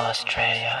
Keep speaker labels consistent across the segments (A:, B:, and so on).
A: Australia.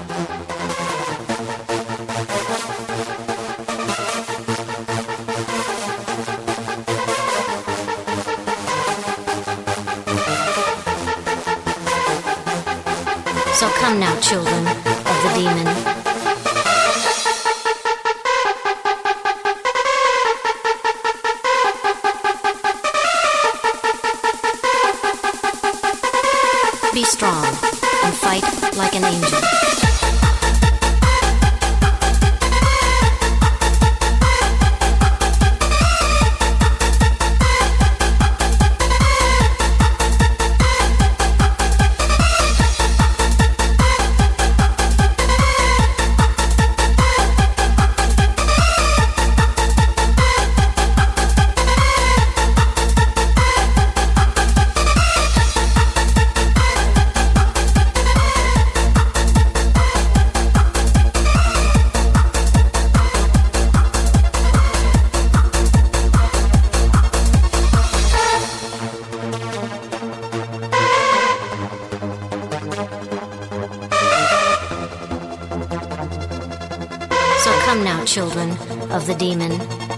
A: Now, children of the demon. Children of the demon.